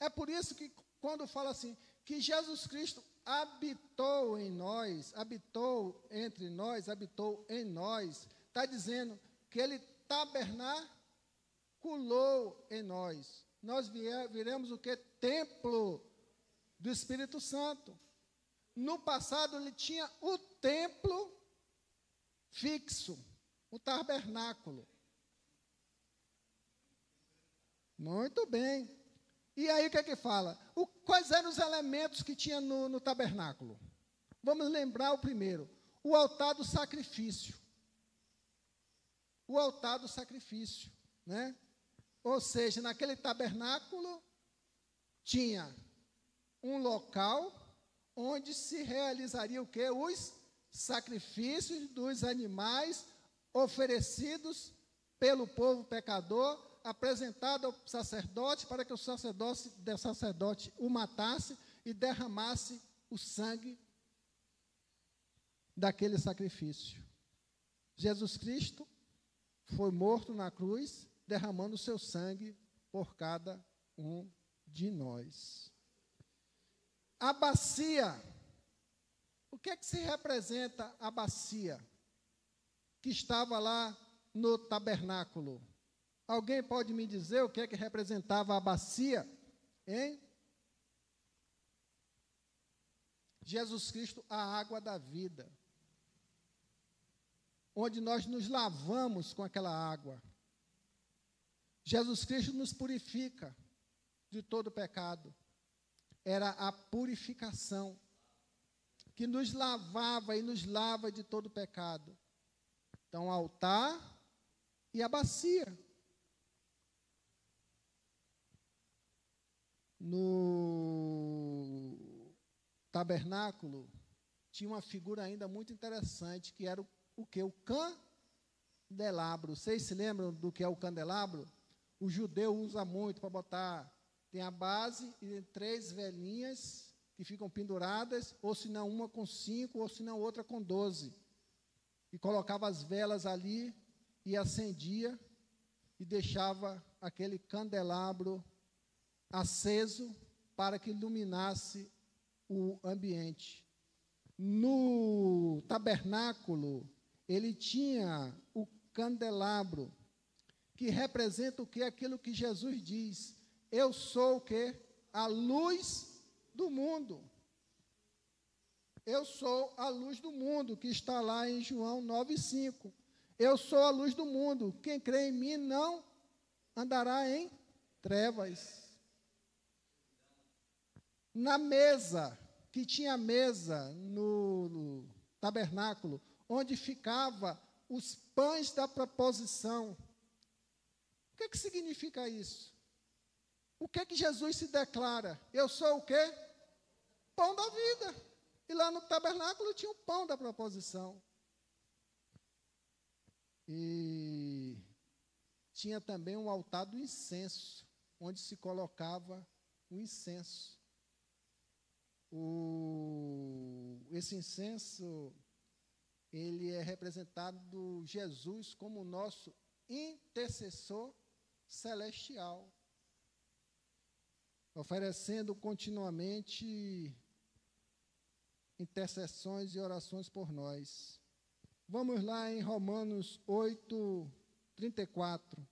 É por isso que, quando fala assim, que Jesus Cristo habitou em nós, habitou entre nós, habitou em nós, está dizendo que ele tabernaculou em nós. Nós viremos o que? Templo do Espírito Santo. No passado ele tinha o templo fixo, o tabernáculo. Muito bem. E aí o que é que fala? O, quais eram os elementos que tinha no, no tabernáculo? Vamos lembrar o primeiro: o altar do sacrifício o altar do sacrifício, né? Ou seja, naquele tabernáculo tinha um local onde se realizaria o que? Os sacrifícios dos animais oferecidos pelo povo pecador, apresentado ao sacerdote para que o sacerdote, o sacerdote o matasse e derramasse o sangue daquele sacrifício. Jesus Cristo foi morto na cruz, derramando o seu sangue por cada um de nós. A bacia. O que é que se representa a bacia que estava lá no tabernáculo? Alguém pode me dizer o que é que representava a bacia? em Jesus Cristo, a água da vida. Onde nós nos lavamos com aquela água. Jesus Cristo nos purifica de todo pecado. Era a purificação que nos lavava e nos lava de todo pecado. Então, altar e a bacia. No tabernáculo tinha uma figura ainda muito interessante, que era o, o que? O candelabro. Vocês se lembram do que é o candelabro? O judeu usa muito para botar. Tem a base e três velhinhas que ficam penduradas, ou se não uma com cinco, ou se não outra com doze. E colocava as velas ali e acendia e deixava aquele candelabro aceso para que iluminasse o ambiente. No tabernáculo, ele tinha o candelabro, que representa o que? Aquilo que Jesus diz. Eu sou o que? A luz do mundo. Eu sou a luz do mundo, que está lá em João 9,5. Eu sou a luz do mundo. Quem crê em mim não andará em trevas. Na mesa, que tinha mesa no, no tabernáculo, onde ficava os pães da proposição. O que, é que significa isso? O que é que Jesus se declara? Eu sou o quê? pão da vida. E lá no tabernáculo tinha o pão da proposição. E tinha também um altar do incenso, onde se colocava o incenso. O, esse incenso, ele é representado do Jesus como nosso intercessor celestial, oferecendo continuamente intercessões e orações por nós. Vamos lá em Romanos 8, 34.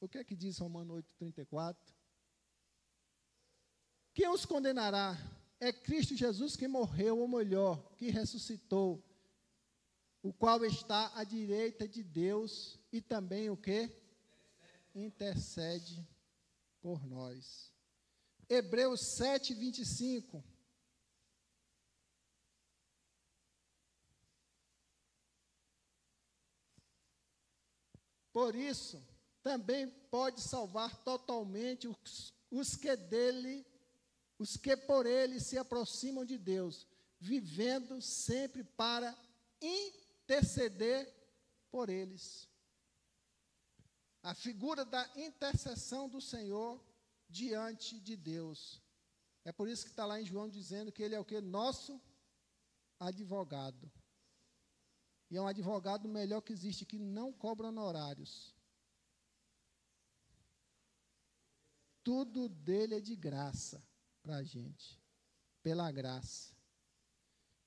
O que é que diz Romanos 8, 34? Quem os condenará? É Cristo Jesus que morreu, ou melhor, que ressuscitou, o qual está à direita de Deus e também o que? Intercede por nós. Hebreus 7, 25. Por isso, também pode salvar totalmente os, os que dele, os que por ele se aproximam de Deus, vivendo sempre para interceder por eles a figura da intercessão do Senhor diante de Deus. É por isso que está lá em João dizendo que ele é o que? Nosso advogado. E é um advogado melhor que existe, que não cobra honorários. Tudo dele é de graça para a gente, pela graça.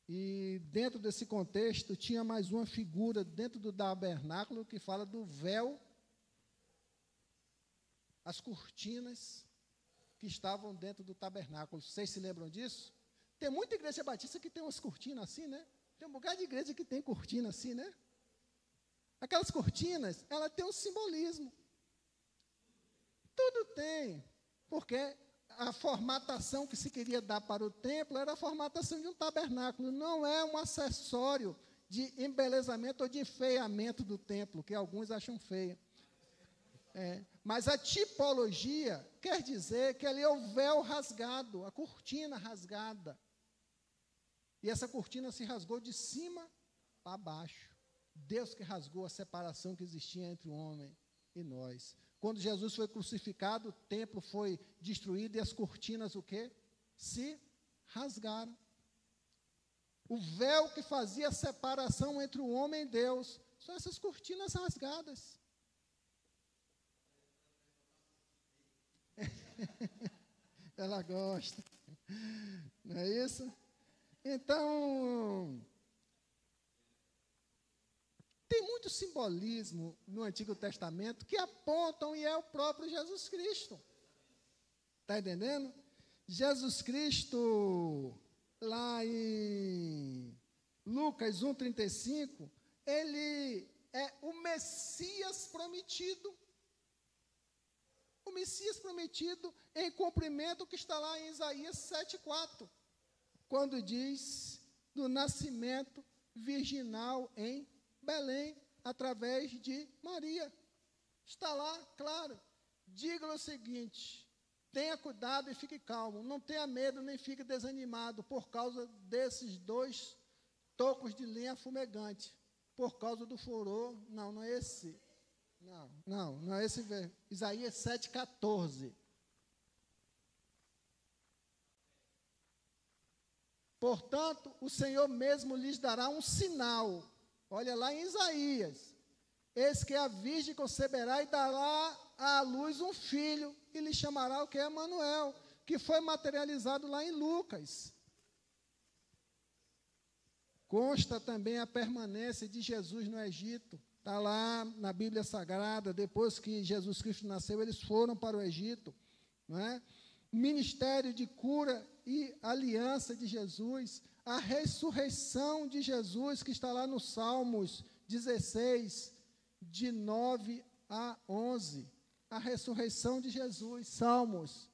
E dentro desse contexto, tinha mais uma figura dentro do tabernáculo que fala do véu as cortinas que estavam dentro do tabernáculo. Vocês se lembram disso? Tem muita igreja batista que tem umas cortinas assim, né? Tem um bocado de igreja que tem cortina assim, né? Aquelas cortinas, ela tem um simbolismo. Tudo tem, porque a formatação que se queria dar para o templo era a formatação de um tabernáculo, não é um acessório de embelezamento ou de enfeiamento do templo, que alguns acham feio. É, mas a tipologia quer dizer que ali é o véu rasgado, a cortina rasgada. E essa cortina se rasgou de cima para baixo. Deus que rasgou a separação que existia entre o homem e nós. Quando Jesus foi crucificado, o templo foi destruído e as cortinas o quê? Se rasgaram. O véu que fazia a separação entre o homem e Deus são essas cortinas rasgadas. *laughs* Ela gosta. Não é isso? Então, tem muito simbolismo no Antigo Testamento que apontam e é o próprio Jesus Cristo. Está entendendo? Jesus Cristo, lá em Lucas 1,35, ele é o Messias prometido. Messias prometido em cumprimento que está lá em Isaías 7,4, quando diz do nascimento virginal em Belém, através de Maria. Está lá, claro. Diga o seguinte: tenha cuidado e fique calmo. Não tenha medo nem fique desanimado por causa desses dois tocos de lenha fumegante. Por causa do furor. Não, não é esse. Não, não, não é esse. Isaías 7,14. Portanto, o Senhor mesmo lhes dará um sinal. Olha lá em Isaías. Eis que a virgem conceberá e dará à luz um filho, e lhe chamará o que é Manuel, que foi materializado lá em Lucas. Consta também a permanência de Jesus no Egito. Está lá na Bíblia Sagrada, depois que Jesus Cristo nasceu, eles foram para o Egito. Não é? Ministério de cura e aliança de Jesus, a ressurreição de Jesus, que está lá nos Salmos 16, de 9 a 11. A ressurreição de Jesus, Salmos.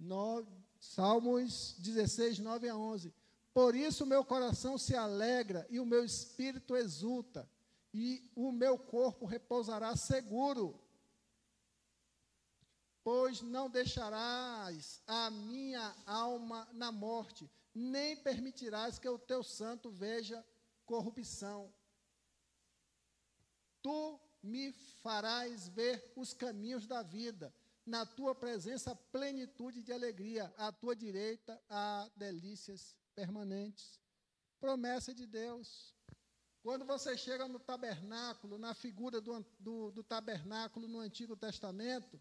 No, Salmos 16, 9 a 11. Por isso o meu coração se alegra e o meu espírito exulta, e o meu corpo repousará seguro. Pois não deixarás a minha alma na morte, nem permitirás que o teu santo veja corrupção. Tu me farás ver os caminhos da vida, na tua presença plenitude de alegria, à tua direita há delícias permanentes. Promessa de Deus. Quando você chega no tabernáculo, na figura do, do, do tabernáculo no Antigo Testamento,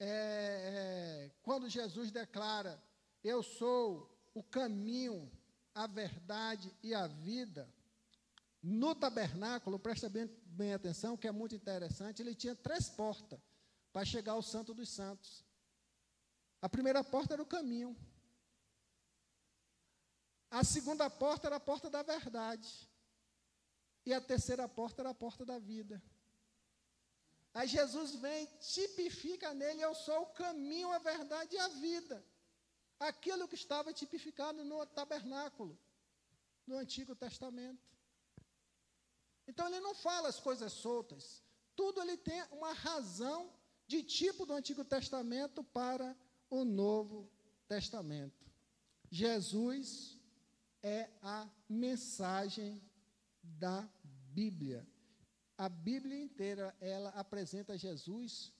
é, é, quando Jesus declara: Eu sou o caminho, a verdade e a vida, no tabernáculo, presta bem, bem atenção, que é muito interessante, ele tinha três portas para chegar ao Santo dos Santos. A primeira porta era o caminho. A segunda porta era a porta da verdade. E a terceira porta era a porta da vida. Aí Jesus vem, tipifica nele: Eu sou o caminho, a verdade e a vida. Aquilo que estava tipificado no tabernáculo, no Antigo Testamento. Então ele não fala as coisas soltas. Tudo ele tem uma razão de tipo do Antigo Testamento para o Novo Testamento. Jesus é a mensagem da Bíblia. A Bíblia inteira, ela apresenta Jesus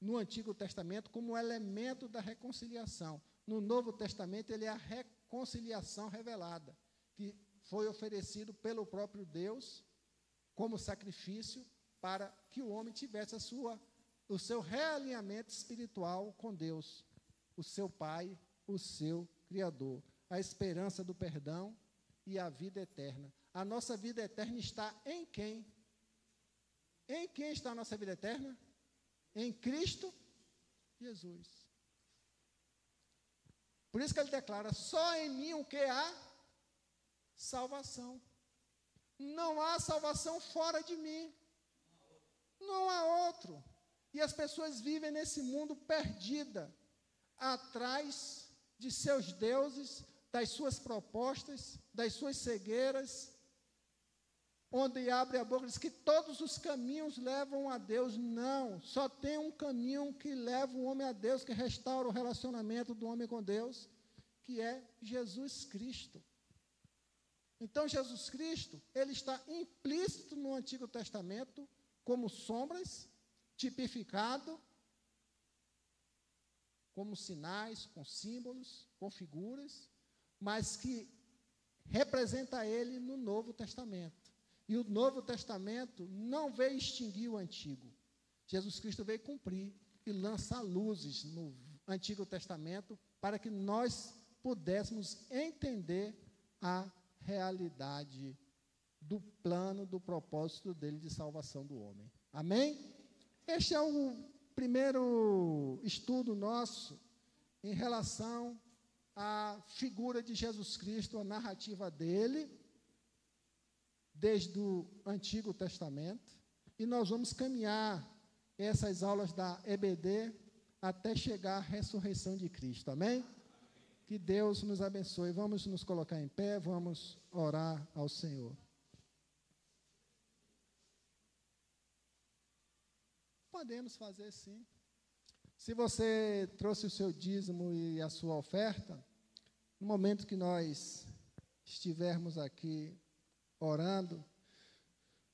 no Antigo Testamento como elemento da reconciliação. No Novo Testamento, ele é a reconciliação revelada, que foi oferecido pelo próprio Deus como sacrifício para que o homem tivesse a sua, o seu realinhamento espiritual com Deus, o seu Pai, o seu Criador a esperança do perdão e a vida eterna. A nossa vida eterna está em quem? Em quem está a nossa vida eterna? Em Cristo Jesus. Por isso que ele declara: só em mim o que há? Salvação. Não há salvação fora de mim. Não há outro. E as pessoas vivem nesse mundo perdida, atrás de seus deuses, das suas propostas, das suas cegueiras, onde abre a boca e diz que todos os caminhos levam a Deus. Não, só tem um caminho que leva o homem a Deus, que restaura o relacionamento do homem com Deus, que é Jesus Cristo. Então, Jesus Cristo, ele está implícito no Antigo Testamento como sombras, tipificado, como sinais, com símbolos, com figuras, mas que representa ele no Novo Testamento. E o Novo Testamento não veio extinguir o Antigo. Jesus Cristo veio cumprir e lançar luzes no Antigo Testamento para que nós pudéssemos entender a realidade do plano, do propósito dele de salvação do homem. Amém? Este é o primeiro estudo nosso em relação à figura de Jesus Cristo, a narrativa dele, desde o Antigo Testamento, e nós vamos caminhar essas aulas da EBD até chegar à ressurreição de Cristo. Amém? Que Deus nos abençoe. Vamos nos colocar em pé, vamos orar ao Senhor. Podemos fazer sim. Se você trouxe o seu dízimo e a sua oferta, no momento que nós estivermos aqui orando,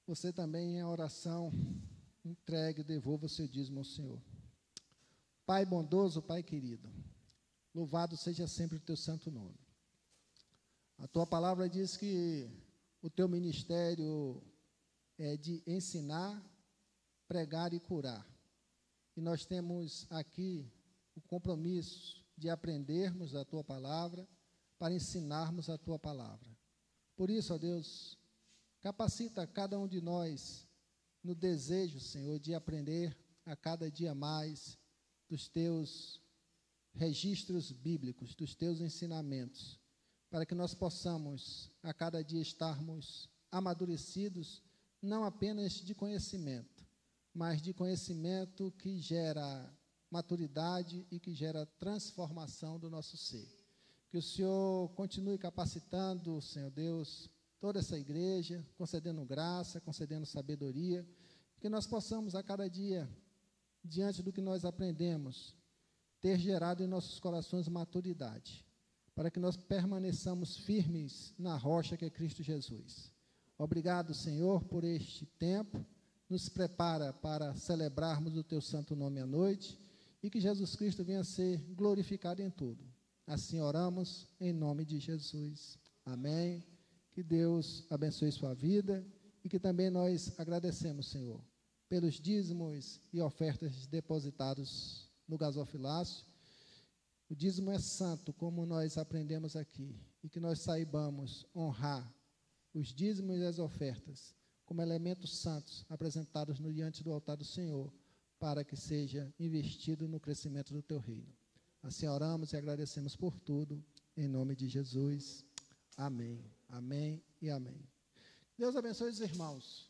você também em oração entregue, devolva o seu dízimo ao Senhor. Pai bondoso, Pai querido, louvado seja sempre o teu santo nome. A tua palavra diz que o teu ministério é de ensinar, pregar e curar. E nós temos aqui o compromisso de aprendermos a tua palavra para ensinarmos a tua palavra. Por isso, ó Deus, capacita cada um de nós no desejo, Senhor, de aprender a cada dia mais dos teus registros bíblicos, dos teus ensinamentos, para que nós possamos a cada dia estarmos amadurecidos, não apenas de conhecimento, mas de conhecimento que gera maturidade e que gera transformação do nosso ser. Que o Senhor continue capacitando, Senhor Deus, toda essa igreja, concedendo graça, concedendo sabedoria, que nós possamos a cada dia, diante do que nós aprendemos, ter gerado em nossos corações maturidade, para que nós permaneçamos firmes na rocha que é Cristo Jesus. Obrigado, Senhor, por este tempo. Nos prepara para celebrarmos o teu santo nome à noite e que Jesus Cristo venha ser glorificado em tudo. Assim oramos em nome de Jesus. Amém. Que Deus abençoe sua vida e que também nós agradecemos, Senhor, pelos dízimos e ofertas depositados no gasofilácio. O dízimo é santo, como nós aprendemos aqui, e que nós saibamos honrar os dízimos e as ofertas como elementos santos apresentados no diante do altar do Senhor, para que seja investido no crescimento do teu reino. Assim oramos e agradecemos por tudo, em nome de Jesus. Amém. Amém e amém. Deus abençoe os irmãos.